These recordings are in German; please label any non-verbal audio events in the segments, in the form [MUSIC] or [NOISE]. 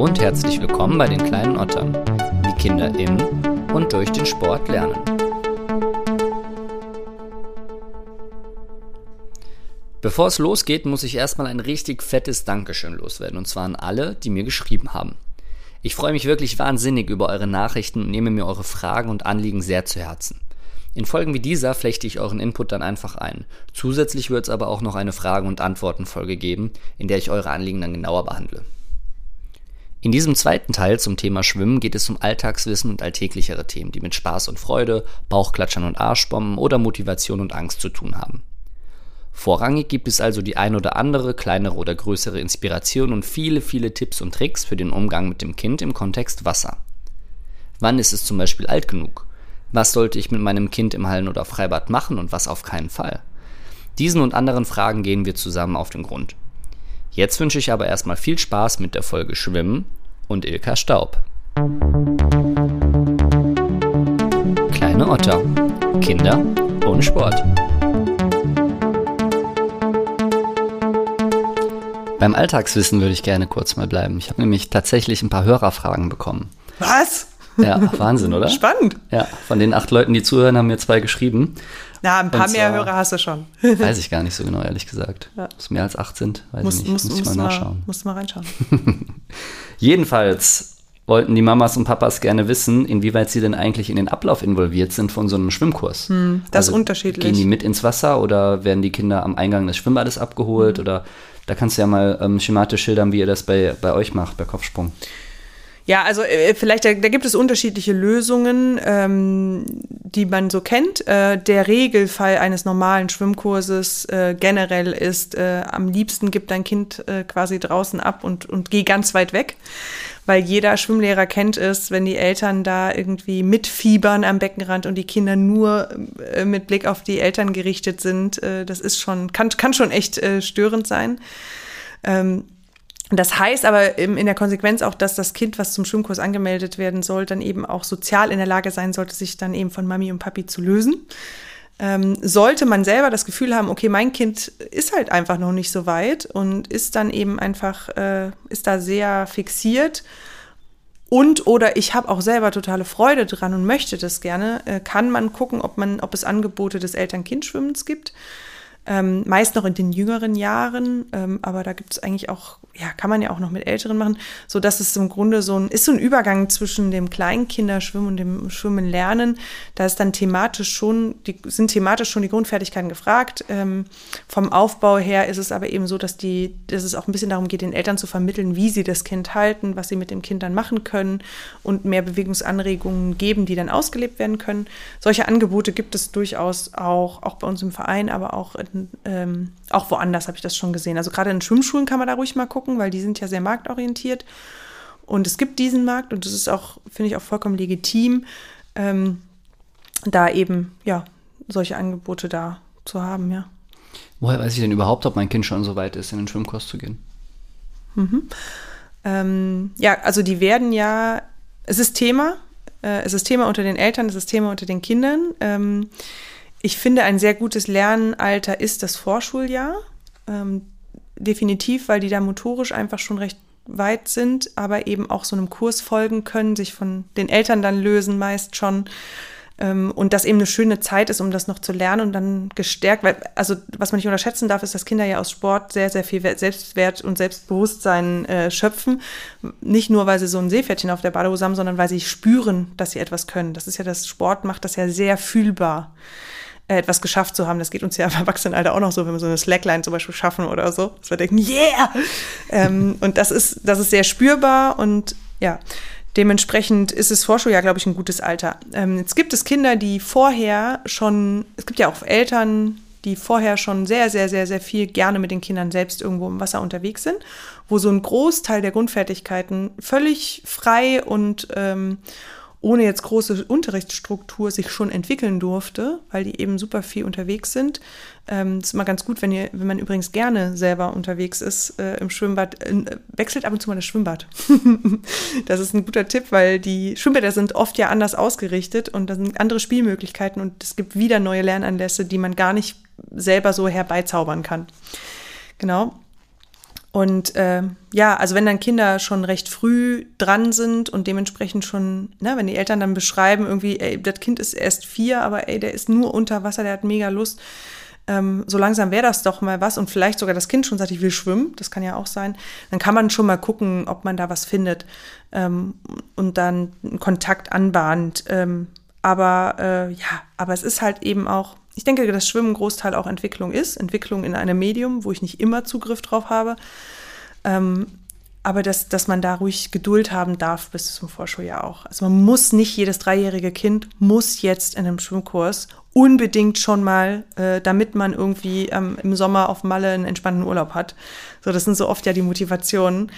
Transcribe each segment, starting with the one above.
Und herzlich willkommen bei den kleinen Ottern, wie Kinder im und durch den Sport lernen. Bevor es losgeht, muss ich erstmal ein richtig fettes Dankeschön loswerden, und zwar an alle, die mir geschrieben haben. Ich freue mich wirklich wahnsinnig über eure Nachrichten und nehme mir eure Fragen und Anliegen sehr zu Herzen. In Folgen wie dieser flechte ich euren Input dann einfach ein. Zusätzlich wird es aber auch noch eine Fragen- und Antworten-Folge geben, in der ich eure Anliegen dann genauer behandle. In diesem zweiten Teil zum Thema Schwimmen geht es um Alltagswissen und alltäglichere Themen, die mit Spaß und Freude, Bauchklatschern und Arschbomben oder Motivation und Angst zu tun haben. Vorrangig gibt es also die ein oder andere kleinere oder größere Inspiration und viele, viele Tipps und Tricks für den Umgang mit dem Kind im Kontext Wasser. Wann ist es zum Beispiel alt genug? Was sollte ich mit meinem Kind im Hallen- oder Freibad machen und was auf keinen Fall? Diesen und anderen Fragen gehen wir zusammen auf den Grund. Jetzt wünsche ich aber erstmal viel Spaß mit der Folge Schwimmen und Ilka Staub. Kleine Otter. Kinder ohne Sport. Beim Alltagswissen würde ich gerne kurz mal bleiben. Ich habe nämlich tatsächlich ein paar Hörerfragen bekommen. Was? Ja, Wahnsinn, oder? Spannend. Ja, von den acht Leuten, die zuhören, haben mir zwei geschrieben. Na, ein paar Und mehr zwar- Hörer hast du schon. Weiß ich gar nicht so genau, ehrlich gesagt. Ja. Ob es mehr als acht sind, weiß Muss, ich nicht. muss, Muss ich mal nachschauen. musst du mal reinschauen. [LAUGHS] Jedenfalls wollten die Mamas und Papas gerne wissen, inwieweit sie denn eigentlich in den Ablauf involviert sind von so einem Schwimmkurs. Hm, das ist unterschiedlich. Gehen die mit ins Wasser oder werden die Kinder am Eingang des Schwimmbades abgeholt? Hm. Oder da kannst du ja mal ähm, schematisch schildern, wie ihr das bei, bei euch macht, bei Kopfsprung. Ja, also äh, vielleicht, da, da gibt es unterschiedliche Lösungen, ähm, die man so kennt. Äh, der Regelfall eines normalen Schwimmkurses äh, generell ist, äh, am liebsten gibt dein Kind äh, quasi draußen ab und, und geh ganz weit weg. Weil jeder Schwimmlehrer kennt es, wenn die Eltern da irgendwie mitfiebern am Beckenrand und die Kinder nur äh, mit Blick auf die Eltern gerichtet sind. Das ist schon, kann, kann schon echt störend sein. Ähm, das heißt aber in der Konsequenz auch, dass das Kind, was zum Schwimmkurs angemeldet werden soll, dann eben auch sozial in der Lage sein sollte, sich dann eben von Mami und Papi zu lösen. Ähm, sollte man selber das Gefühl haben, okay, mein Kind ist halt einfach noch nicht so weit und ist dann eben einfach, äh, ist da sehr fixiert und oder ich habe auch selber totale Freude dran und möchte das gerne, äh, kann man gucken, ob man, ob es Angebote des Eltern-Kind-Schwimmens gibt. Ähm, meist noch in den jüngeren Jahren, ähm, aber da gibt es eigentlich auch, ja, kann man ja auch noch mit Älteren machen, so dass es im Grunde so ein, ist so ein Übergang zwischen dem Kleinkinderschwimmen und dem Schwimmen lernen. Da ist dann thematisch schon, die, sind thematisch schon die Grundfertigkeiten gefragt. Ähm, vom Aufbau her ist es aber eben so, dass die, dass es auch ein bisschen darum geht, den Eltern zu vermitteln, wie sie das Kind halten, was sie mit dem Kind dann machen können und mehr Bewegungsanregungen geben, die dann ausgelebt werden können. Solche Angebote gibt es durchaus auch, auch bei uns im Verein, aber auch, in, ähm, auch woanders habe ich das schon gesehen. Also gerade in Schwimmschulen kann man da ruhig mal gucken, weil die sind ja sehr marktorientiert. Und es gibt diesen Markt und das ist auch, finde ich, auch vollkommen legitim, ähm, da eben, ja, solche Angebote da zu haben, ja. Woher weiß ich denn überhaupt, ob mein Kind schon so weit ist, in den Schwimmkurs zu gehen? Ähm, ja, also die werden ja, es ist Thema, äh, es ist Thema unter den Eltern, es ist Thema unter den Kindern. Ähm, ich finde, ein sehr gutes Lernalter ist das Vorschuljahr. Ähm, definitiv, weil die da motorisch einfach schon recht weit sind, aber eben auch so einem Kurs folgen können, sich von den Eltern dann lösen meist schon. Ähm, und das eben eine schöne Zeit ist, um das noch zu lernen und dann gestärkt, weil, also was man nicht unterschätzen darf, ist, dass Kinder ja aus Sport sehr, sehr viel Wert- Selbstwert und Selbstbewusstsein äh, schöpfen. Nicht nur, weil sie so ein Seepferdchen auf der Badehose haben, sondern weil sie spüren, dass sie etwas können. Das ist ja das Sport, macht das ja sehr fühlbar etwas geschafft zu haben. Das geht uns ja im Erwachsenenalter auch noch so, wenn wir so eine Slackline zum Beispiel schaffen oder so, dass wir denken, yeah! ähm, und das ist, das ist sehr spürbar und ja, dementsprechend ist es Vorschuljahr, glaube ich, ein gutes Alter. Ähm, jetzt gibt es Kinder, die vorher schon, es gibt ja auch Eltern, die vorher schon sehr, sehr, sehr, sehr viel gerne mit den Kindern selbst irgendwo im Wasser unterwegs sind, wo so ein Großteil der Grundfertigkeiten völlig frei und ähm, ohne jetzt große Unterrichtsstruktur sich schon entwickeln durfte, weil die eben super viel unterwegs sind. Ähm, ist immer ganz gut, wenn ihr, wenn man übrigens gerne selber unterwegs ist äh, im Schwimmbad, äh, wechselt ab und zu mal das Schwimmbad. [LAUGHS] das ist ein guter Tipp, weil die Schwimmbäder sind oft ja anders ausgerichtet und da sind andere Spielmöglichkeiten und es gibt wieder neue Lernanlässe, die man gar nicht selber so herbeizaubern kann. Genau. Und äh, ja, also wenn dann Kinder schon recht früh dran sind und dementsprechend schon, ne, wenn die Eltern dann beschreiben, irgendwie, ey, das Kind ist erst vier, aber ey, der ist nur unter Wasser, der hat mega Lust. Ähm, so langsam wäre das doch mal was und vielleicht sogar das Kind schon sagt, ich will schwimmen, das kann ja auch sein. Dann kann man schon mal gucken, ob man da was findet ähm, und dann einen Kontakt anbahnt. Ähm, aber äh, ja, aber es ist halt eben auch, ich denke, dass Schwimmen Großteil auch Entwicklung ist, Entwicklung in einem Medium, wo ich nicht immer Zugriff drauf habe. Ähm, aber dass, dass man da ruhig Geduld haben darf bis zum Vorschuljahr auch. Also man muss nicht, jedes dreijährige Kind muss jetzt in einem Schwimmkurs unbedingt schon mal, äh, damit man irgendwie ähm, im Sommer auf Malle einen entspannten Urlaub hat. So, das sind so oft ja die Motivationen.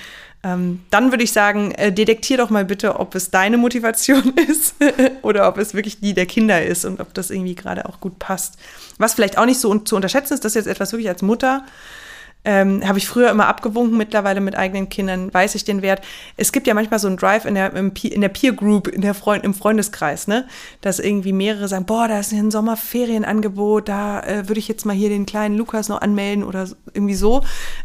Ähm, dann würde ich sagen, äh, detektier doch mal bitte, ob es deine Motivation [LAUGHS] ist [LAUGHS] oder ob es wirklich die der Kinder ist und ob das irgendwie gerade auch gut passt. Was vielleicht auch nicht so un zu unterschätzen ist, das ist jetzt etwas wirklich als Mutter ähm, habe ich früher immer abgewunken, mittlerweile mit eigenen Kindern weiß ich den Wert. Es gibt ja manchmal so einen Drive in der, in der Peer Group, in der Freund, im Freundeskreis, ne? Dass irgendwie mehrere sagen, boah, da ist ein Sommerferienangebot, da äh, würde ich jetzt mal hier den kleinen Lukas noch anmelden oder irgendwie so.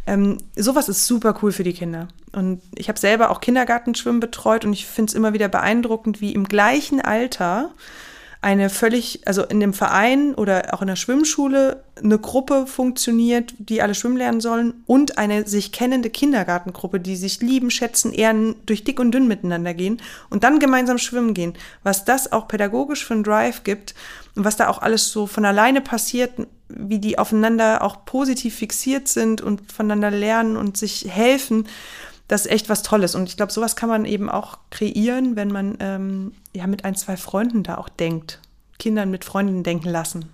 Ähm, sowas ist super cool für die Kinder. Und ich habe selber auch Kindergartenschwimmen betreut und ich finde es immer wieder beeindruckend, wie im gleichen Alter eine völlig, also in dem Verein oder auch in der Schwimmschule eine Gruppe funktioniert, die alle schwimmen lernen sollen und eine sich kennende Kindergartengruppe, die sich lieben, schätzen, ehren, durch dick und dünn miteinander gehen und dann gemeinsam schwimmen gehen. Was das auch pädagogisch für einen Drive gibt und was da auch alles so von alleine passiert, wie die aufeinander auch positiv fixiert sind und voneinander lernen und sich helfen das ist echt was Tolles. Und ich glaube, sowas kann man eben auch kreieren, wenn man ähm, ja mit ein, zwei Freunden da auch denkt. Kindern mit Freundinnen denken lassen.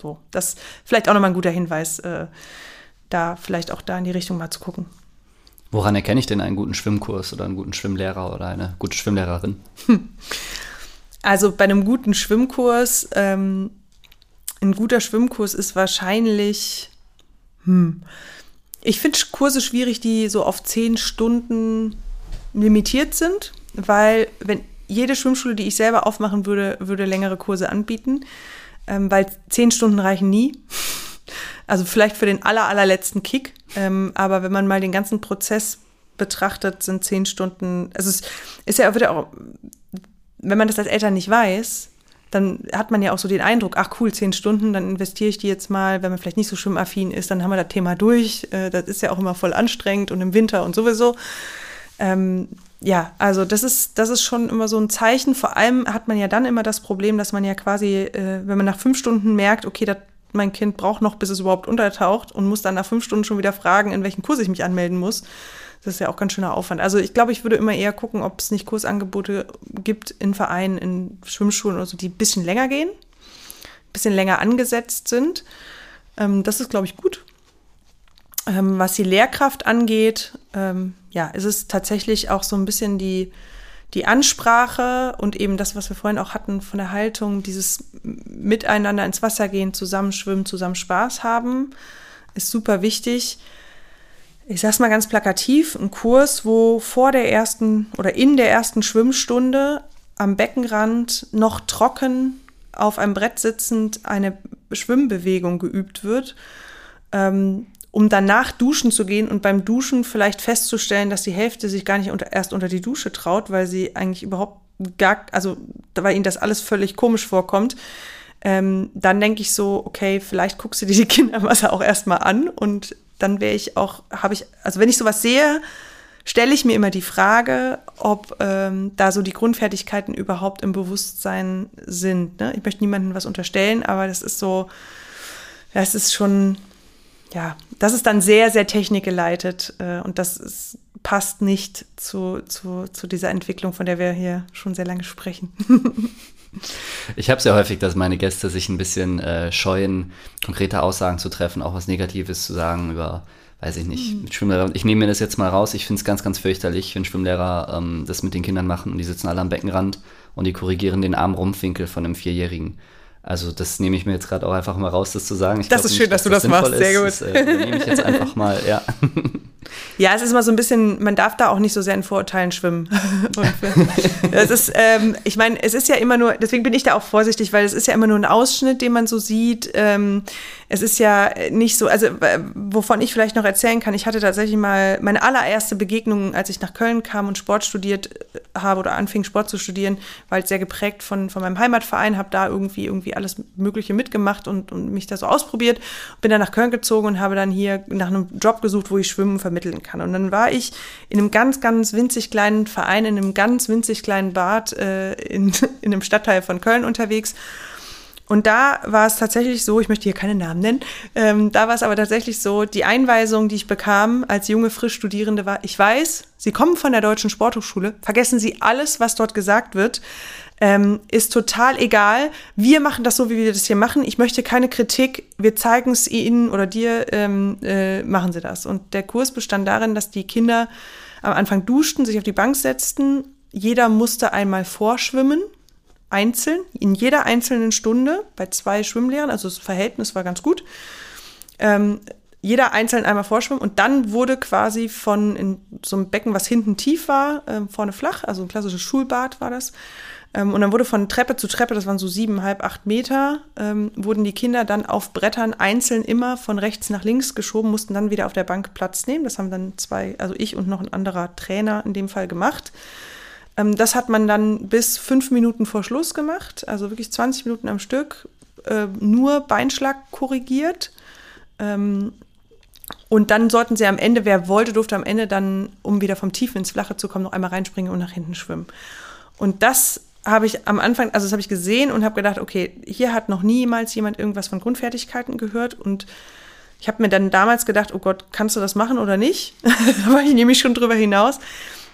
So, das ist vielleicht auch nochmal ein guter Hinweis, äh, da vielleicht auch da in die Richtung mal zu gucken. Woran erkenne ich denn einen guten Schwimmkurs oder einen guten Schwimmlehrer oder eine gute Schwimmlehrerin? [LAUGHS] Also bei einem guten Schwimmkurs, ähm, ein guter Schwimmkurs ist wahrscheinlich, hm, ich finde Kurse schwierig, die so auf zehn Stunden limitiert sind, weil wenn jede Schwimmschule, die ich selber aufmachen würde, würde längere Kurse anbieten, ähm, weil zehn Stunden reichen nie. [LAUGHS] Also vielleicht für den aller, allerletzten Kick. Ähm, aber wenn man mal den ganzen Prozess betrachtet, sind zehn Stunden, also es ist ja wieder auch, wenn man das als Eltern nicht weiß, dann hat man ja auch so den Eindruck, ach cool, zehn Stunden, dann investiere ich die jetzt mal, wenn man vielleicht nicht so schwimmaffin ist, dann haben wir das Thema durch. Äh, das ist ja auch immer voll anstrengend und im Winter und sowieso. Ähm, ja, also das ist, das ist schon immer so ein Zeichen. Vor allem hat man ja dann immer das Problem, dass man ja quasi, äh, wenn man nach fünf Stunden merkt, okay, das, mein Kind braucht noch, bis es überhaupt untertaucht und muss dann nach fünf Stunden schon wieder fragen, in welchen Kurs ich mich anmelden muss das ist ja auch ganz schöner Aufwand. Also ich glaube, ich würde immer eher gucken, ob es nicht Kursangebote gibt in Vereinen, in Schwimmschulen oder so, die ein bisschen länger gehen, ein bisschen länger angesetzt sind. Ähm, das ist, glaube ich, gut. Ähm, was die Lehrkraft angeht, ähm, ja, ist es tatsächlich auch so ein bisschen die, die Ansprache und eben das, was wir vorhin auch hatten von der Haltung, dieses Miteinander ins Wasser gehen, zusammen schwimmen, zusammen Spaß haben, ist super wichtig ich sag's mal ganz plakativ, ein Kurs, wo vor der ersten oder in der ersten Schwimmstunde am Beckenrand noch trocken auf einem Brett sitzend eine Schwimmbewegung geübt wird, ähm, um danach duschen zu gehen und beim Duschen vielleicht festzustellen, dass die Hälfte sich gar nicht unter, erst unter die Dusche traut, weil sie eigentlich überhaupt gar, also weil ihnen das alles völlig komisch vorkommt. Ähm, dann denke ich so, okay, vielleicht guckst du dir die [LAUGHS] Kinderwasser auch erstmal an und dann wäre ich auch, habe ich, also wenn ich sowas sehe, stelle ich mir immer die Frage, ob ähm, da so die Grundfertigkeiten überhaupt im Bewusstsein sind. Ne? Ich möchte niemandem was unterstellen, aber das ist so, das ist schon, ja, das ist dann sehr, sehr technikgeleitet äh, und das ist, passt nicht zu, zu, zu dieser Entwicklung, von der wir hier schon sehr lange sprechen. [LAUGHS] Ich habe sehr häufig, dass meine Gäste sich ein bisschen äh, scheuen, konkrete Aussagen zu treffen, auch was Negatives zu sagen über, weiß ich nicht, mhm. Schwimmlehrer. Ich nehme mir das jetzt mal raus. Ich finde es ganz, ganz fürchterlich, wenn Schwimmlehrer ähm, das mit den Kindern machen und die sitzen alle am Beckenrand und die korrigieren den Armrumpfwinkel von einem Vierjährigen. Also das nehme ich mir jetzt gerade auch einfach mal raus, das zu sagen. Ich das ist schön, dass, dass du das machst, sehr gut. Das äh, nehme ich jetzt einfach mal, ja. [LAUGHS] Ja, es ist immer so ein bisschen, man darf da auch nicht so sehr in Vorurteilen schwimmen. [LAUGHS] das ist, ähm, ich meine, es ist ja immer nur, deswegen bin ich da auch vorsichtig, weil es ist ja immer nur ein Ausschnitt, den man so sieht. Ähm, es ist ja nicht so, also wovon ich vielleicht noch erzählen kann, ich hatte tatsächlich mal meine allererste Begegnung, als ich nach Köln kam und Sport studiert habe oder anfing Sport zu studieren, war halt sehr geprägt von, von meinem Heimatverein, habe da irgendwie irgendwie alles Mögliche mitgemacht und, und mich da so ausprobiert, bin dann nach Köln gezogen und habe dann hier nach einem Job gesucht, wo ich Schwimmen vermitteln kann. Und dann war ich in einem ganz, ganz winzig kleinen Verein, in einem ganz winzig kleinen Bad äh, in, [LAUGHS] in einem Stadtteil von Köln unterwegs und da war es tatsächlich so, ich möchte hier keine Namen nennen, ähm, da war es aber tatsächlich so, die Einweisung, die ich bekam als junge Frischstudierende war, ich weiß, Sie kommen von der Deutschen Sporthochschule, vergessen Sie alles, was dort gesagt wird, ähm, ist total egal. Wir machen das so, wie wir das hier machen. Ich möchte keine Kritik. Wir zeigen es Ihnen oder dir, ähm, äh, machen Sie das. Und der Kurs bestand darin, dass die Kinder am Anfang duschten, sich auf die Bank setzten. Jeder musste einmal vorschwimmen einzeln, in jeder einzelnen Stunde bei zwei Schwimmlehrern, also das Verhältnis war ganz gut. Ähm, jeder einzeln einmal vorschwimmen und dann wurde quasi von so einem Becken, was hinten tief war, äh, vorne flach, also ein klassisches Schulbad war das. Ähm, und dann wurde von Treppe zu Treppe, das waren so siebeneinhalb, acht Meter, ähm, wurden die Kinder dann auf Brettern einzeln immer von rechts nach links geschoben, mussten dann wieder auf der Bank Platz nehmen. Das haben dann zwei, also ich und noch ein anderer Trainer in dem Fall gemacht. Ähm, das hat man dann bis fünf Minuten vor Schluss gemacht, also wirklich 20 Minuten am Stück, äh, nur Beinschlag korrigiert. Ähm, und dann sollten sie am Ende, wer wollte, durfte am Ende dann, um wieder vom Tiefen ins Flache zu kommen, noch einmal reinspringen und nach hinten schwimmen. Und das habe ich am Anfang, also das habe ich gesehen und habe gedacht, okay, hier hat noch niemals jemand irgendwas von Grundfertigkeiten gehört und ich habe mir dann damals gedacht, oh Gott, kannst du das machen oder nicht? [LAUGHS] da war ich nämlich schon drüber hinaus.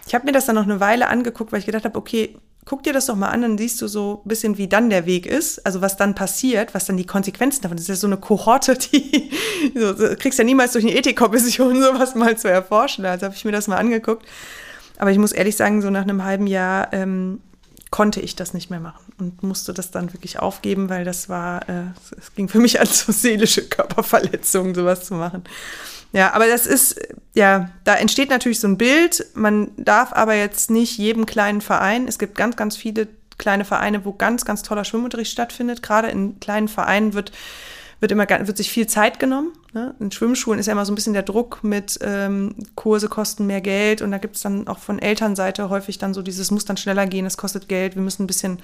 Ich habe mir das dann noch eine Weile angeguckt, weil ich gedacht habe, okay, guck dir das doch mal an, dann siehst du so ein bisschen, wie dann der Weg ist, also was dann passiert, was dann die Konsequenzen davon ist. Das ist ja so eine Kohorte, die [LAUGHS] so, so, kriegst ja niemals durch eine Ethikkommission [LAUGHS] sowas mal zu erforschen. Also habe ich mir das mal angeguckt. Aber ich muss ehrlich sagen, so nach einem halben Jahr ähm, konnte ich das nicht mehr machen und musste das dann wirklich aufgeben, weil das war, äh, es ging für mich als so seelische Körperverletzung, sowas zu machen. Ja, aber das ist, ja, da entsteht natürlich so ein Bild. Man darf aber jetzt nicht jedem kleinen Verein, es gibt ganz, ganz viele kleine Vereine, wo ganz, ganz toller Schwimmunterricht stattfindet. Gerade in kleinen Vereinen wird wird immer wird sich viel Zeit genommen. Ne? In Schwimmschulen ist ja immer so ein bisschen der Druck mit ähm, Kurse kosten mehr Geld und da gibt es dann auch von Elternseite häufig dann so dieses muss dann schneller gehen, es kostet Geld, wir müssen ein bisschen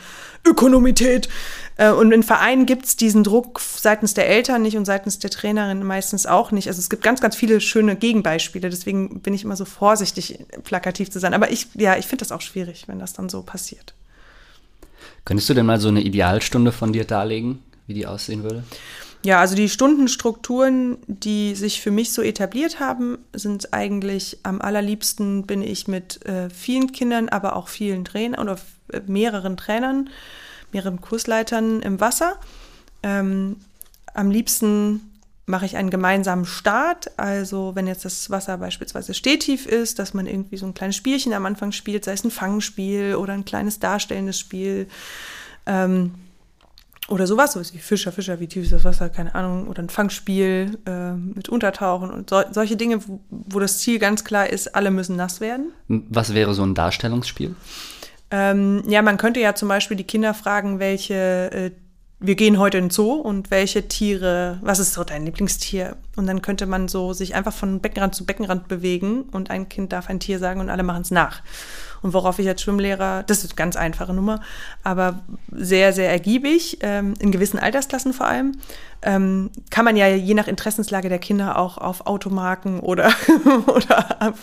Ökonomität. Äh, und in Vereinen gibt es diesen Druck seitens der Eltern nicht und seitens der Trainerin meistens auch nicht. Also es gibt ganz, ganz viele schöne Gegenbeispiele, deswegen bin ich immer so vorsichtig, plakativ zu sein. Aber ich, ja, ich finde das auch schwierig, wenn das dann so passiert. Könntest du denn mal so eine Idealstunde von dir darlegen, wie die aussehen würde? Ja, also die Stundenstrukturen, die sich für mich so etabliert haben, sind eigentlich am allerliebsten bin ich mit äh, vielen Kindern, aber auch vielen Trainern oder äh, mehreren Trainern, mehreren Kursleitern im Wasser. Ähm, am liebsten mache ich einen gemeinsamen Start. Also wenn jetzt das Wasser beispielsweise stehtief ist, dass man irgendwie so ein kleines Spielchen am Anfang spielt, sei es ein Fangspiel oder ein kleines darstellendes Spiel. Ähm, oder sowas, so wie Fischer, Fischer, wie tief ist das Wasser, keine Ahnung, oder ein Fangspiel äh, mit Untertauchen und so, solche Dinge, wo, wo, das Ziel ganz klar ist, alle müssen nass werden. Was wäre so ein Darstellungsspiel? Ähm, ja, man könnte ja zum Beispiel die Kinder fragen, welche, äh, wir gehen heute in den Zoo und welche Tiere, was ist so dein Lieblingstier? Und dann könnte man so sich einfach von Beckenrand zu Beckenrand bewegen und ein Kind darf ein Tier sagen und alle machen es nach. Und worauf ich als Schwimmlehrer, das ist eine ganz einfache Nummer, aber sehr, sehr ergiebig, ähm, in gewissen Altersklassen vor allem, ähm, kann man ja je nach Interessenslage der Kinder auch auf Automarken oder, [LAUGHS] oder,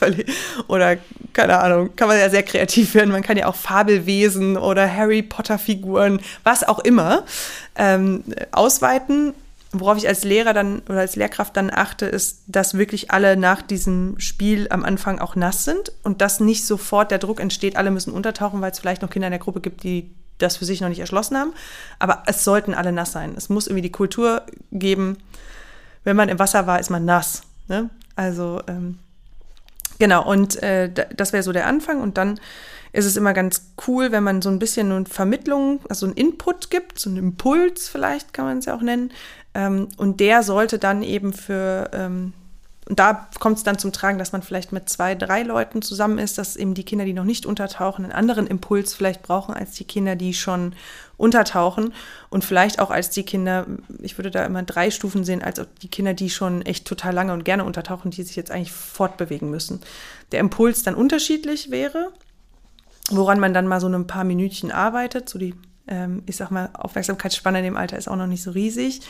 oder, keine Ahnung, kann man ja sehr kreativ werden. Man kann ja auch Fabelwesen oder Harry Potter Figuren, was auch immer, ähm, ausweiten worauf ich als Lehrer dann oder als Lehrkraft dann achte, ist, dass wirklich alle nach diesem Spiel am Anfang auch nass sind und dass nicht sofort der Druck entsteht, alle müssen untertauchen, weil es vielleicht noch Kinder in der Gruppe gibt, die das für sich noch nicht erschlossen haben. Aber es sollten alle nass sein. Es muss irgendwie die Kultur geben, wenn man im Wasser war, ist man nass. Ne? Also ähm, genau, und äh, das wäre so der Anfang. Und dann ist es immer ganz cool, wenn man so ein bisschen eine Vermittlung, also einen Input gibt, so einen Impuls vielleicht kann man es ja auch nennen, ähm, und der sollte dann eben für, ähm, und da kommt es dann zum Tragen, dass man vielleicht mit zwei, drei Leuten zusammen ist, dass eben die Kinder, die noch nicht untertauchen, einen anderen Impuls vielleicht brauchen als die Kinder, die schon untertauchen. Und vielleicht auch als die Kinder, ich würde da immer drei Stufen sehen, als die Kinder, die schon echt total lange und gerne untertauchen, die sich jetzt eigentlich fortbewegen müssen. Der Impuls dann unterschiedlich wäre, woran man dann mal so ein paar Minütchen arbeitet. So die, ähm, ich sag mal, Aufmerksamkeitsspanne in dem Alter ist auch noch nicht so riesig.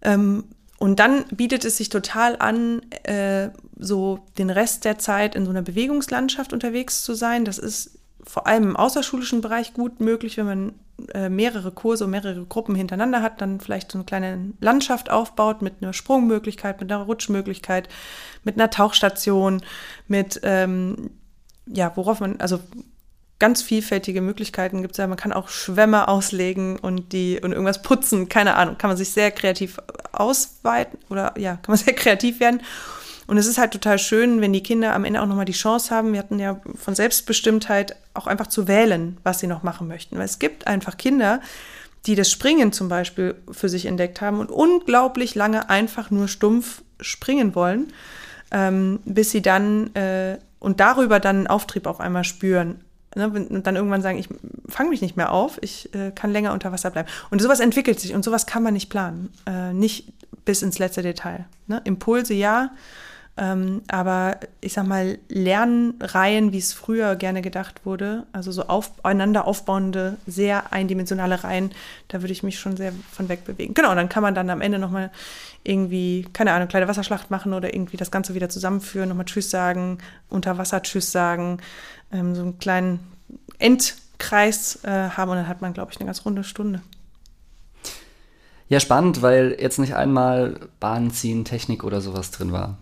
Ähm, und dann bietet es sich total an, äh, so den Rest der Zeit in so einer Bewegungslandschaft unterwegs zu sein. Das ist vor allem im außerschulischen Bereich gut möglich, wenn man äh, mehrere Kurse und mehrere Gruppen hintereinander hat, dann vielleicht so eine kleine Landschaft aufbaut mit einer Sprungmöglichkeit, mit einer Rutschmöglichkeit, mit einer Tauchstation, mit ähm, ja, worauf man, also ganz vielfältige Möglichkeiten gibt es ja. Man kann auch Schwämme auslegen und die und irgendwas putzen, keine Ahnung. Kann man sich sehr kreativ ausweiten oder ja, kann man [LAUGHS] sehr kreativ werden. Und es ist halt total schön, wenn die Kinder am Ende auch nochmal die Chance haben, wir hatten ja von Selbstbestimmtheit auch einfach zu wählen, was sie noch machen möchten. Weil es gibt einfach Kinder, die das Springen zum Beispiel für sich entdeckt haben und unglaublich lange einfach nur stumpf springen wollen, ähm, bis sie dann äh, und darüber dann einen Auftrieb auf einmal spüren ne, und dann irgendwann sagen, ich fange mich nicht mehr auf, ich äh, kann länger unter Wasser bleiben. Und sowas entwickelt sich und sowas kann man nicht planen. Äh, nicht bis ins letzte Detail. Ne? Impulse ja, ähm, aber ich sag mal, Lernreihen, wie es früher gerne gedacht wurde, also so aufeinander aufbauende, sehr eindimensionale Reihen, da würde ich mich schon sehr von weg bewegen. Genau, dann kann man dann am Ende nochmal irgendwie, keine Ahnung, kleine Wasserschlacht machen oder irgendwie das Ganze wieder zusammenführen, nochmal Tschüss sagen, unter Wasser Tschüss sagen, ähm, so einen kleinen Endkreis äh, haben und dann hat man, glaube ich, eine ganz runde Stunde. Ja, spannend, weil jetzt nicht einmal Bahn ziehen, Technik oder sowas drin war.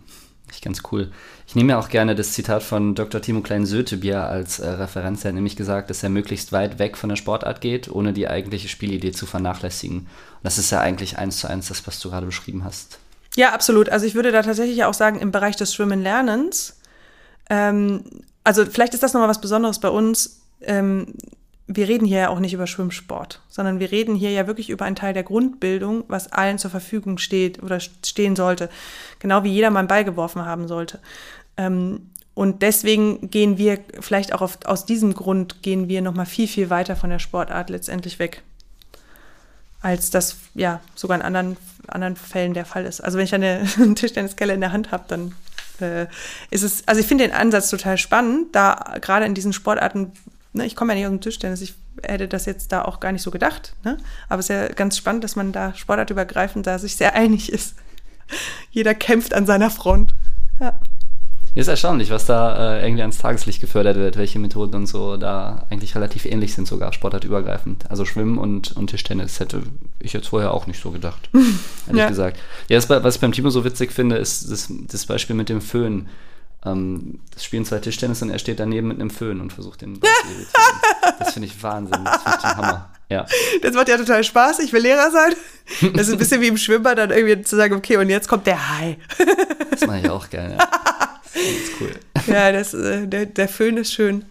Nicht ganz cool. Ich nehme ja auch gerne das Zitat von Dr. Timo Klein-Sötebier als äh, Referenz. Er hat nämlich gesagt, dass er möglichst weit weg von der Sportart geht, ohne die eigentliche Spielidee zu vernachlässigen. Und das ist ja eigentlich eins zu eins das, was du gerade beschrieben hast. Ja, absolut. Also ich würde da tatsächlich auch sagen, im Bereich des Schwimmen-Lernens, ähm, also vielleicht ist das nochmal was Besonderes bei uns. Ähm, wir reden hier ja auch nicht über Schwimmsport, sondern wir reden hier ja wirklich über einen Teil der Grundbildung, was allen zur Verfügung steht oder stehen sollte. Genau wie jeder mal einen Ball geworfen haben sollte. Ähm, und deswegen gehen wir vielleicht auch auf, aus diesem Grund gehen wir nochmal viel, viel weiter von der Sportart letztendlich weg. Als das ja sogar in anderen, anderen Fällen der Fall ist. Also wenn ich eine [LAUGHS] Tischtenniskelle in der Hand habe, dann äh, ist es, also ich finde den Ansatz total spannend, da gerade in diesen Sportarten ne, ich komme ja nicht aus dem Tischtennis, ich hätte das jetzt da auch gar nicht so gedacht. Ne? Aber es ist ja ganz spannend, dass man da sportartübergreifend da sich sehr einig ist. [LAUGHS] Jeder kämpft an seiner Front. Ja. Ist erstaunlich, was da äh, irgendwie ans Tageslicht gefördert wird, welche Methoden und so da eigentlich relativ ähnlich sind, sogar sportartübergreifend. Also Schwimmen und, und Tischtennis hätte ich jetzt vorher auch nicht so gedacht, [LAUGHS] ehrlich ja. gesagt. Ja, das, was ich beim Timo so witzig finde, ist das, das Beispiel mit dem Föhn ähm, das spielen zwei Tischtennis und er steht daneben mit einem Föhn und versucht den Ball zu irritieren. [LAUGHS] Das finde ich Wahnsinn. Das finde ich den Hammer. Ja. Das macht ja total Spaß. Ich will Lehrer sein. Das ist ein bisschen wie im Schwimmbad, dann irgendwie zu sagen, okay, und jetzt kommt der Hai. Das mache ich auch gerne. Ja. [LAUGHS] Das ist cool. Ja, das, äh, der, der Föhn ist schön.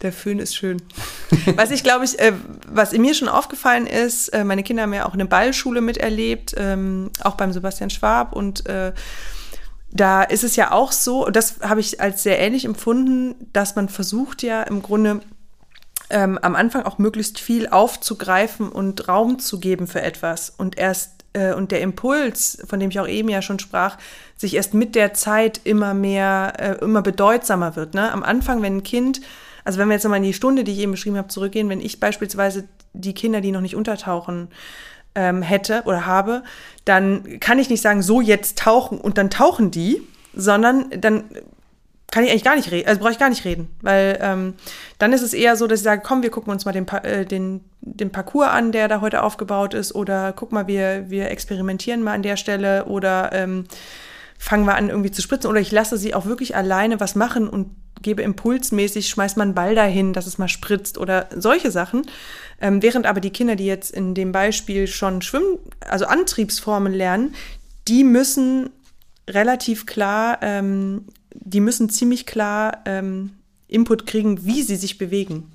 Der Föhn ist schön. Was ich glaube ich, äh, was mir schon aufgefallen ist, äh, meine Kinder haben ja auch eine Ballschule miterlebt, ähm, auch beim Sebastian Schwab und äh, da ist es ja auch so, und das habe ich als sehr ähnlich empfunden, dass man versucht ja im Grunde ähm, am Anfang auch möglichst viel aufzugreifen und Raum zu geben für etwas. Und erst äh, und der Impuls, von dem ich auch eben ja schon sprach, sich erst mit der Zeit immer mehr, äh, immer bedeutsamer wird. Ne? Am Anfang, wenn ein Kind, also wenn wir jetzt nochmal in die Stunde, die ich eben beschrieben habe, zurückgehen, wenn ich beispielsweise die Kinder, die noch nicht untertauchen, ähm, hätte oder habe, dann kann ich nicht sagen, so jetzt tauchen und dann tauchen die, sondern dann kann ich eigentlich gar nicht reden, also brauche ich gar nicht reden, weil ähm, dann ist es eher so, dass ich sage, komm, wir gucken uns mal den, äh, den, den Parcours an, der da heute aufgebaut ist, oder guck mal, wir, wir experimentieren mal an der Stelle oder ähm, fangen wir an irgendwie zu spritzen oder ich lasse sie auch wirklich alleine was machen und gebe impulsmäßig, schmeißt man einen Ball dahin, dass es mal spritzt oder solche Sachen. Ähm, während aber die Kinder, die jetzt in dem Beispiel schon Schwimmen, also Antriebsformen lernen, die müssen relativ klar, ähm, die müssen ziemlich klar ähm, Input kriegen, wie sie sich bewegen.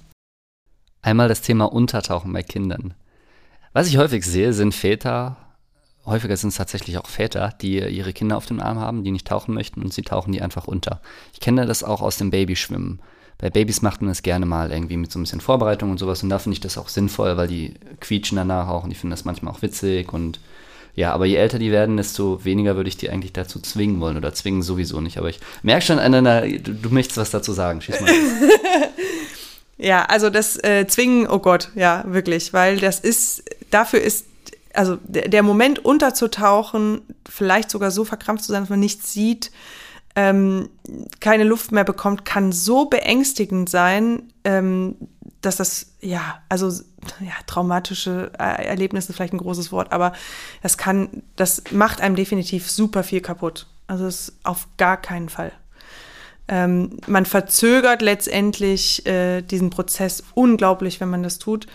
Einmal das Thema Untertauchen bei Kindern. Was ich häufig sehe, sind Väter häufiger sind es tatsächlich auch Väter, die ihre Kinder auf dem Arm haben, die nicht tauchen möchten und sie tauchen die einfach unter. Ich kenne das auch aus dem Babyschwimmen. Bei Babys macht man das gerne mal irgendwie mit so ein bisschen Vorbereitung und sowas und da finde ich das auch sinnvoll, weil die quietschen danach auch und die finden das manchmal auch witzig und ja, aber je älter die werden, desto weniger würde ich die eigentlich dazu zwingen wollen oder zwingen sowieso nicht. Aber ich merke schon, Anna, du, du möchtest was dazu sagen. Schieß mal. [LAUGHS] ja, also das äh, Zwingen, oh Gott, ja, wirklich, weil das ist, dafür ist also der, Moment unterzutauchen, vielleicht sogar so verkrampft zu sein, dass man nichts sieht, ähm, keine Luft mehr bekommt, kann so beängstigend sein, ähm, dass das, ja, also ja, traumatische Erlebnisse ist vielleicht ein großes Wort, aber das kann, das macht einem definitiv super viel kaputt. Also ist auf gar keinen Fall. Ähm, man verzögert letztendlich äh, diesen Prozess unglaublich, wenn man das tut.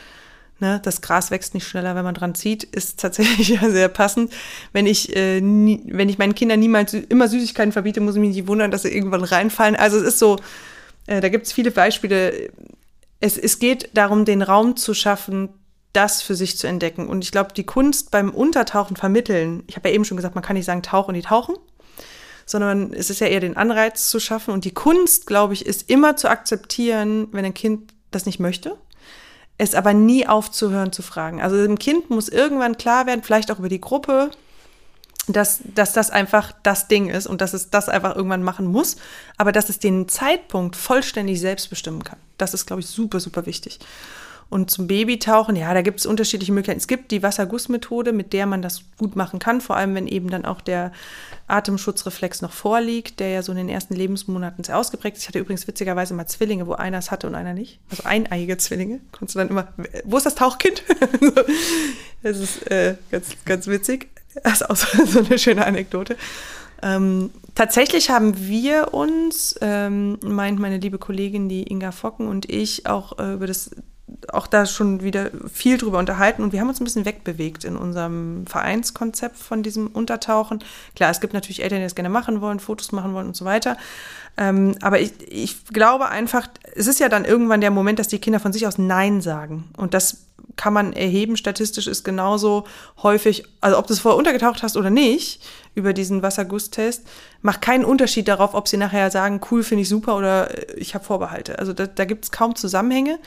Ne, das Gras wächst nicht schneller, wenn man dran zieht, ist tatsächlich [LAUGHS] ja sehr passend. Wenn ich, äh, nie, wenn ich meinen Kindern niemals immer Süßigkeiten verbiete, muss ich mich nicht wundern, dass sie irgendwann reinfallen. Also es ist so, äh, da gibt es viele Beispiele. Es, es geht darum, den Raum zu schaffen, das für sich zu entdecken. Und ich glaube, die Kunst beim Untertauchen vermitteln, ich habe ja eben schon gesagt, man kann nicht sagen, tauchen die tauchen, sondern es ist ja eher den Anreiz zu schaffen. Und die Kunst, glaube ich, ist immer zu akzeptieren, wenn ein Kind das nicht möchte es aber nie aufzuhören zu fragen. Also dem Kind muss irgendwann klar werden, vielleicht auch über die Gruppe, dass, dass das einfach das Ding ist und dass es das einfach irgendwann machen muss, aber dass es den Zeitpunkt vollständig selbst bestimmen kann. Das ist, glaube ich, super, super wichtig. Und zum Babytauchen, ja, da gibt es unterschiedliche Möglichkeiten. Es gibt die Wassergussmethode, mit der man das gut machen kann, vor allem wenn eben dann auch der Atemschutzreflex noch vorliegt, der ja so in den ersten Lebensmonaten sehr ausgeprägt ist. Ich hatte übrigens witzigerweise mal Zwillinge, wo einer es hatte und einer nicht. Also eineiige Zwillinge. Konntest du dann immer, wo ist das Tauchkind? [LAUGHS] das ist äh, ganz, ganz witzig. Das ist auch so eine schöne Anekdote. Ähm, tatsächlich haben wir uns, ähm, meint meine liebe Kollegin, die Inga Focken und ich, auch äh, über das auch da schon wieder viel drüber unterhalten und wir haben uns ein bisschen wegbewegt in unserem Vereinskonzept von diesem Untertauchen. Klar, es gibt natürlich Eltern, die das gerne machen wollen, Fotos machen wollen und so weiter. Ähm, aber ich, ich glaube einfach, es ist ja dann irgendwann der Moment, dass die Kinder von sich aus Nein sagen. Und das kann man erheben. Statistisch ist genauso häufig, also ob du es vorher untergetaucht hast oder nicht, über diesen Wassergusstest, macht keinen Unterschied darauf, ob sie nachher sagen, cool, finde ich super oder ich habe Vorbehalte. Also da, da gibt es kaum Zusammenhänge.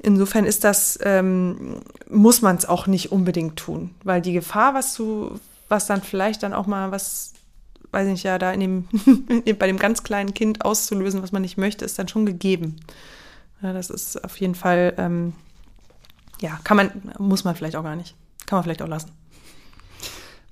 Insofern ist das, ähm, muss man es auch nicht unbedingt tun, weil die Gefahr, was du, was dann vielleicht dann auch mal was, weiß ich nicht, ja, da in dem, [LAUGHS] bei dem ganz kleinen Kind auszulösen, was man nicht möchte, ist dann schon gegeben. Ja, das ist auf jeden Fall, ähm, ja, kann man, muss man vielleicht auch gar nicht. Kann man vielleicht auch lassen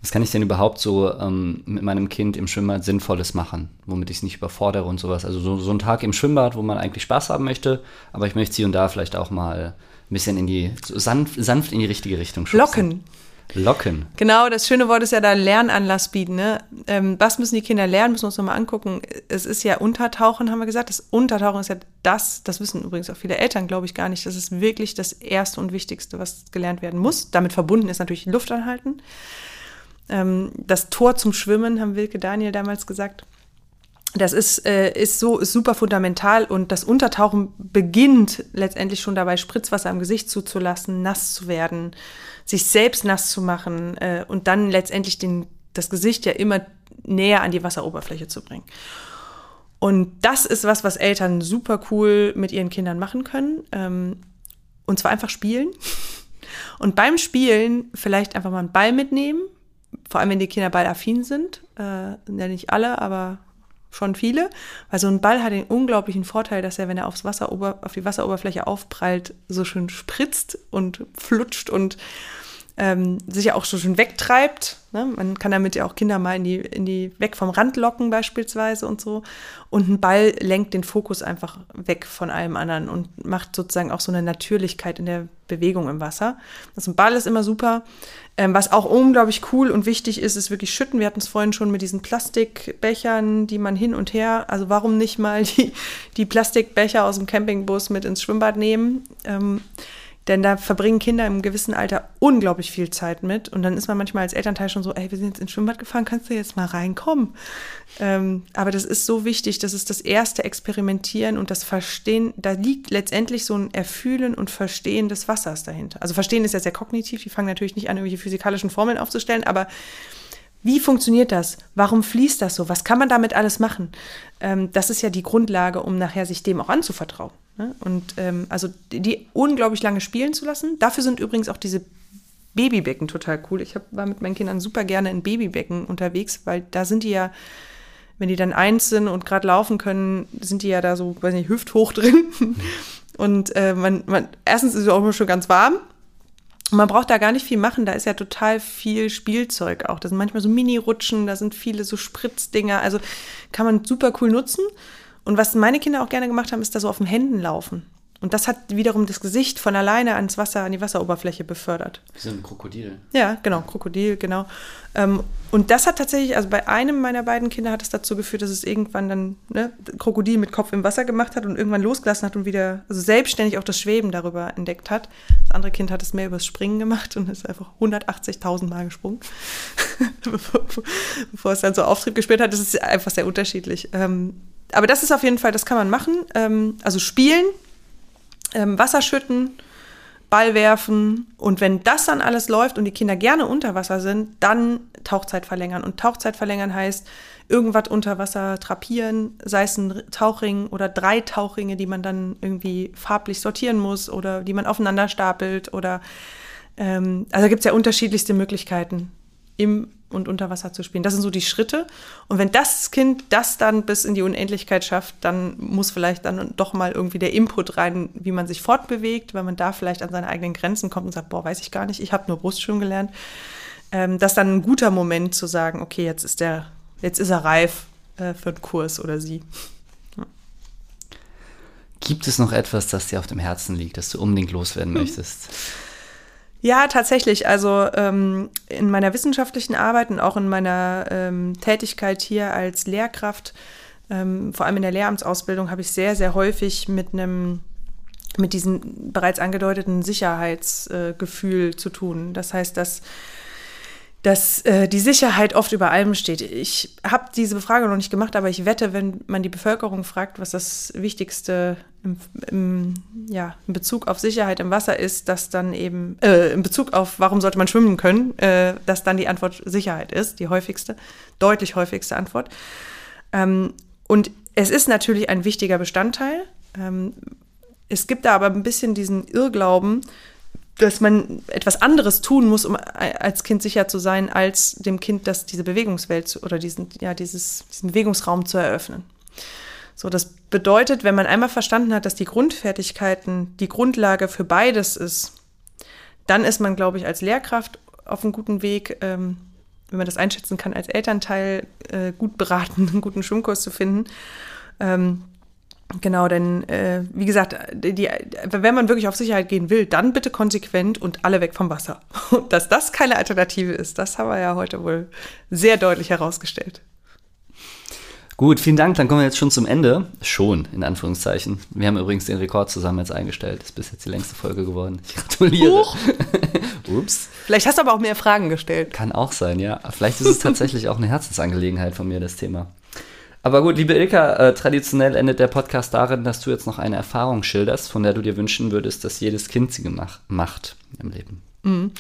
was kann ich denn überhaupt so ähm, mit meinem Kind im Schwimmbad Sinnvolles machen, womit ich es nicht überfordere und sowas. Also so, so ein Tag im Schwimmbad, wo man eigentlich Spaß haben möchte, aber ich möchte hier und da vielleicht auch mal ein bisschen in die, so sanft, sanft in die richtige Richtung schubsen. Locken. Locken. Genau, das schöne Wort ist ja da Lernanlass bieten. Ne? Ähm, was müssen die Kinder lernen? Müssen wir uns nochmal angucken. Es ist ja Untertauchen, haben wir gesagt. Das Untertauchen ist ja das, das wissen übrigens auch viele Eltern, glaube ich, gar nicht. Das ist wirklich das Erste und Wichtigste, was gelernt werden muss. Damit verbunden ist natürlich Luft anhalten. Ähm, das Tor zum Schwimmen, haben Wilke Daniel damals gesagt. Das ist, äh, ist so ist super fundamental und das Untertauchen beginnt letztendlich schon dabei, Spritzwasser am Gesicht zuzulassen, nass zu werden, sich selbst nass zu machen äh, und dann letztendlich den, das Gesicht ja immer näher an die Wasseroberfläche zu bringen. Und das ist was, was Eltern super cool mit ihren Kindern machen können. Ähm, und zwar einfach spielen. Und beim Spielen vielleicht einfach mal einen Ball mitnehmen, vor allem wenn die Kinder ballaffin sind, äh, ja nicht alle, aber schon viele, weil so ein Ball hat den unglaublichen Vorteil, dass er, wenn er aufs Wasser, auf die Wasseroberfläche aufprallt, so schön spritzt und flutscht und ähm, sich ja auch so schön wegtreibt. Ne? Man kann damit ja auch Kinder mal in die, in die weg vom Rand locken beispielsweise und so. Und ein Ball lenkt den Fokus einfach weg von allem anderen und macht sozusagen auch so eine Natürlichkeit in der Bewegung im Wasser. Also ein Ball ist immer super. Ähm, was auch unglaublich cool und wichtig ist, ist wirklich Schütten. Wir hatten es vorhin schon mit diesen Plastikbechern, die man hin und her, also warum nicht mal die, die Plastikbecher aus dem Campingbus mit ins Schwimmbad nehmen? Ähm, Denn da verbringen Kinder im gewissen Alter unglaublich viel Zeit mit. Und dann ist man manchmal als Elternteil schon so, ey, wir sind jetzt ins Schwimmbad gefahren, kannst du jetzt mal reinkommen? Ähm, aber das ist so wichtig, das ist das erste Experimentieren und das Verstehen. Da liegt letztendlich so ein Erfühlen und Verstehen des Wassers dahinter. Also Verstehen ist ja sehr kognitiv, die fangen natürlich nicht an, irgendwelche physikalischen Formeln aufzustellen, aber wie funktioniert das? Warum fließt das so? Was kann man damit alles machen? Ähm, das ist ja die Grundlage, um nachher sich dem auch anzuvertrauen. Ne? Und ähm, also die, unglaublich lange spielen zu lassen. Dafür sind übrigens auch diese Babybecken total cool. Ich hab, war mit meinen Kindern super gerne in Babybecken unterwegs, weil da sind die ja, wenn die dann eins sind und gerade laufen können, sind die ja da so, weiß nicht, hüfthoch drin. [LAUGHS] Und äh, man, man, erstens ist es auch immer schon ganz warm man braucht da gar nicht viel machen, da ist ja total viel Spielzeug auch. Da sind manchmal so Mini-Rutschen, da sind viele so Spritzdinger. Also kann man super cool nutzen. Und was meine Kinder auch gerne gemacht haben, ist da so auf den Händen laufen. Und das hat wiederum das Gesicht von alleine ans Wasser, an die Wasseroberfläche befördert. Wie so ein Krokodil. Ja, genau, Krokodil, genau. Ähm, und das hat tatsächlich, also bei einem meiner beiden Kinder hat es dazu geführt, dass es irgendwann dann ne, Krokodil mit Kopf im Wasser gemacht hat und irgendwann losgelassen hat und wieder, also selbstständig auch das Schweben darüber entdeckt hat. Das andere Kind hat es mehr übers Springen gemacht und ist einfach 180.000 Mal gesprungen, [LAUGHS] bevor, bevor, es dann so Auftrieb gespielt hat. Das ist einfach sehr unterschiedlich. Ähm, aber das ist auf jeden Fall, das kann man machen. Ähm, also spielen, ähm, Wasser schütten, Ball werfen und wenn das dann alles läuft und die Kinder gerne unter Wasser sind, dann Tauchzeit verlängern. Und Tauchzeit verlängern heißt irgendwas unter Wasser trapieren, sei es ein Tauchring oder drei Tauchringe, die man dann irgendwie farblich sortieren muss oder die man aufeinander stapelt oder ähm, also gibt es ja unterschiedlichste Möglichkeiten im und unter Wasser zu spielen. Das sind so die Schritte. Und wenn das Kind das dann bis in die Unendlichkeit schafft, dann muss vielleicht dann doch mal irgendwie der Input rein, wie man sich fortbewegt, weil man da vielleicht an seine eigenen Grenzen kommt und sagt, boah, weiß ich gar nicht, ich habe nur Brustschwimmen gelernt. Ähm, das ist dann ein guter Moment zu sagen, okay, jetzt ist der, jetzt ist er reif äh, für einen Kurs oder sie. Ja. Gibt es noch etwas, das dir auf dem Herzen liegt, das du unbedingt loswerden hm. möchtest? Ja, tatsächlich. Also ähm, in meiner wissenschaftlichen Arbeit und auch in meiner ähm, Tätigkeit hier als Lehrkraft, ähm, vor allem in der Lehramtsausbildung, habe ich sehr, sehr häufig mit einem mit diesem bereits angedeuteten Sicherheitsgefühl äh, zu tun. Das heißt, dass dass äh, die Sicherheit oft über allem steht. Ich habe diese Befragung noch nicht gemacht, aber ich wette, wenn man die Bevölkerung fragt, was das Wichtigste im, im, ja, in Bezug auf Sicherheit im Wasser ist, dass dann eben, äh, in Bezug auf, warum sollte man schwimmen können, äh, dass dann die Antwort Sicherheit ist, die häufigste, deutlich häufigste Antwort. Ähm, und es ist natürlich ein wichtiger Bestandteil. Ähm, es gibt da aber ein bisschen diesen Irrglauben, dass man etwas anderes tun muss, um als Kind sicher zu sein, als dem Kind das diese Bewegungswelt oder diesen, ja, dieses, diesen Bewegungsraum zu eröffnen. So, das bedeutet, wenn man einmal verstanden hat, dass die Grundfertigkeiten die Grundlage für beides ist, dann ist man, glaube ich, als Lehrkraft auf einem guten Weg, ähm, wenn man das einschätzen kann, als Elternteil äh, gut beraten, [LAUGHS] einen guten Schwimmkurs zu finden. Ähm, Genau, denn äh, wie gesagt, die, wenn man wirklich auf Sicherheit gehen will, dann bitte konsequent und alle weg vom Wasser. [LAUGHS] Und dass das keine Alternative ist, das haben wir ja heute wohl sehr deutlich herausgestellt. Gut, vielen Dank. Dann kommen wir jetzt schon zum Ende. Schon, in Anführungszeichen. Wir haben übrigens den Rekord zusammen jetzt eingestellt. Das ist bis jetzt die längste Folge geworden. Ich gratuliere. [LAUGHS] Ups. Vielleicht hast du aber auch mehr Fragen gestellt. Kann auch sein, ja. Vielleicht ist es tatsächlich auch eine Herzensangelegenheit von mir, das Thema. Aber gut, liebe Ilka, äh, traditionell endet der Podcast darin, dass du jetzt noch eine Erfahrung schilderst, von der du dir wünschen würdest, dass jedes Kind sie gemacht, macht im Leben. Mhm.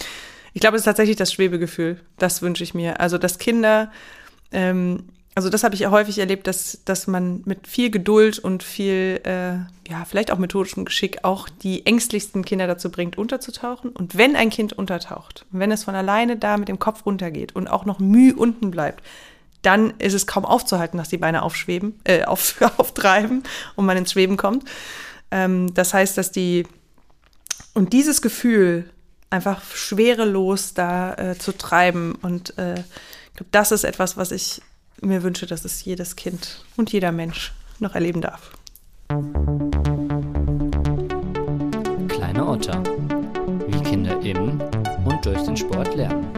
Ich glaube, es ist tatsächlich das Schwebegefühl. Das wünsche ich mir. Also, dass Kinder, ähm, also das habe ich häufig erlebt, dass, dass man mit viel Geduld und viel, äh, ja, vielleicht auch methodischem Geschick auch die ängstlichsten Kinder dazu bringt, unterzutauchen. Und wenn ein Kind untertaucht, wenn es von alleine da mit dem Kopf runtergeht und auch noch Mühe unten bleibt, dann ist es kaum aufzuhalten, dass die Beine aufschweben, äh, [LAUGHS] auf, auftreiben und man ins Schweben kommt. Ähm, das heißt, dass die und dieses Gefühl einfach schwerelos da äh, zu treiben und äh, ich glaube, das ist etwas, was ich mir wünsche, dass es jedes Kind und jeder Mensch noch erleben darf. Kleine Otter, wie Kinder im und durch den Sport lernen.